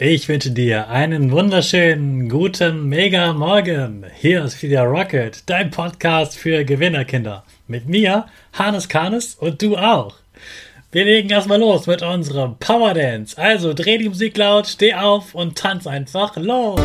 Ich wünsche dir einen wunderschönen guten Mega Morgen. Hier ist wieder Rocket, dein Podcast für Gewinnerkinder. Mit mir, Hannes Kahnes und du auch. Wir legen erstmal los mit unserem Power Dance. Also dreh die Musik laut, steh auf und tanz einfach los.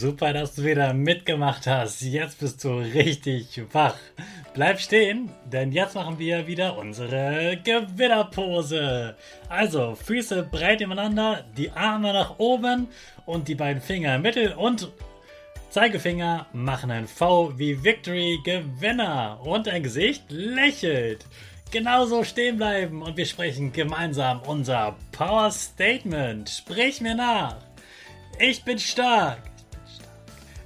Super, dass du wieder mitgemacht hast. Jetzt bist du richtig wach. Bleib stehen, denn jetzt machen wir wieder unsere Gewinnerpose. Also, Füße breit nebeneinander, die Arme nach oben und die beiden Finger Mittel und Zeigefinger machen ein V wie Victory Gewinner und ein Gesicht lächelt. Genauso stehen bleiben und wir sprechen gemeinsam unser Power Statement. Sprich mir nach. Ich bin stark.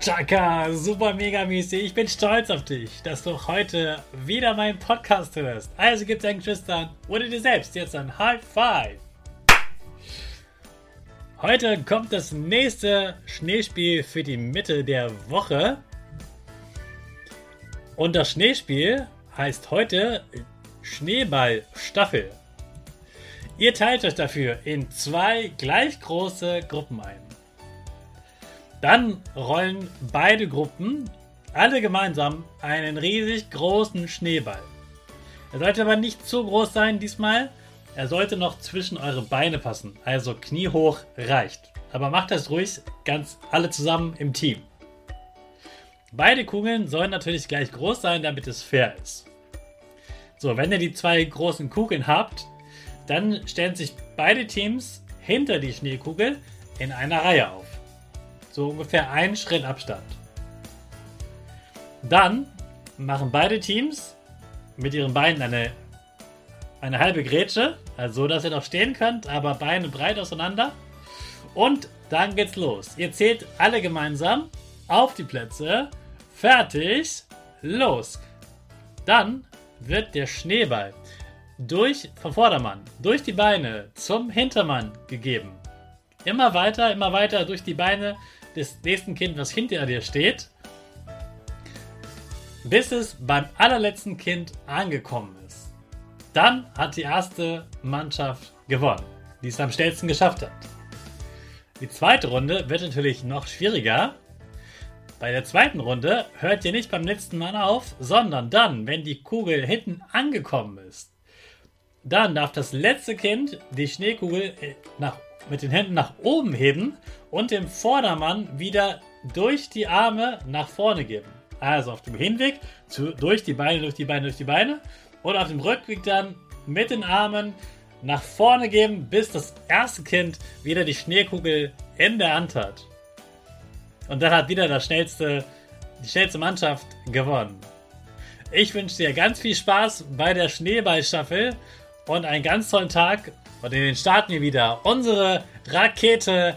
Chaka, super mega mäßig. Ich bin stolz auf dich, dass du heute wieder meinen Podcast hörst. Also gib deinen Geschwistern oder dir selbst jetzt ein High Five. Heute kommt das nächste Schneespiel für die Mitte der Woche. Und das Schneespiel heißt heute Schneeballstaffel. Ihr teilt euch dafür in zwei gleich große Gruppen ein. Dann rollen beide Gruppen alle gemeinsam einen riesig großen Schneeball. Er sollte aber nicht zu groß sein diesmal. Er sollte noch zwischen eure Beine passen. Also kniehoch reicht. Aber macht das ruhig ganz alle zusammen im Team. Beide Kugeln sollen natürlich gleich groß sein, damit es fair ist. So, wenn ihr die zwei großen Kugeln habt, dann stellen sich beide Teams hinter die Schneekugel in einer Reihe auf. So ungefähr einen Schritt Abstand. Dann machen beide Teams mit ihren Beinen eine, eine halbe Grätsche, also so, dass ihr noch stehen könnt, aber Beine breit auseinander. Und dann geht's los. Ihr zählt alle gemeinsam auf die Plätze. Fertig. Los. Dann wird der Schneeball durch vom Vordermann, durch die Beine zum Hintermann gegeben. Immer weiter, immer weiter durch die Beine des nächsten Kind, was hinter dir steht, bis es beim allerletzten Kind angekommen ist. Dann hat die erste Mannschaft gewonnen, die es am schnellsten geschafft hat. Die zweite Runde wird natürlich noch schwieriger. Bei der zweiten Runde hört ihr nicht beim letzten Mal auf, sondern dann, wenn die Kugel hinten angekommen ist. Dann darf das letzte Kind die Schneekugel äh, nach mit den Händen nach oben heben und dem Vordermann wieder durch die Arme nach vorne geben. Also auf dem Hinweg zu, durch die Beine, durch die Beine, durch die Beine und auf dem Rückweg dann mit den Armen nach vorne geben, bis das erste Kind wieder die Schneekugel in der Hand hat. Und dann hat wieder das schnellste, die schnellste Mannschaft gewonnen. Ich wünsche dir ganz viel Spaß bei der Schneeballstaffel und einen ganz tollen Tag und in den starten wir wieder unsere Rakete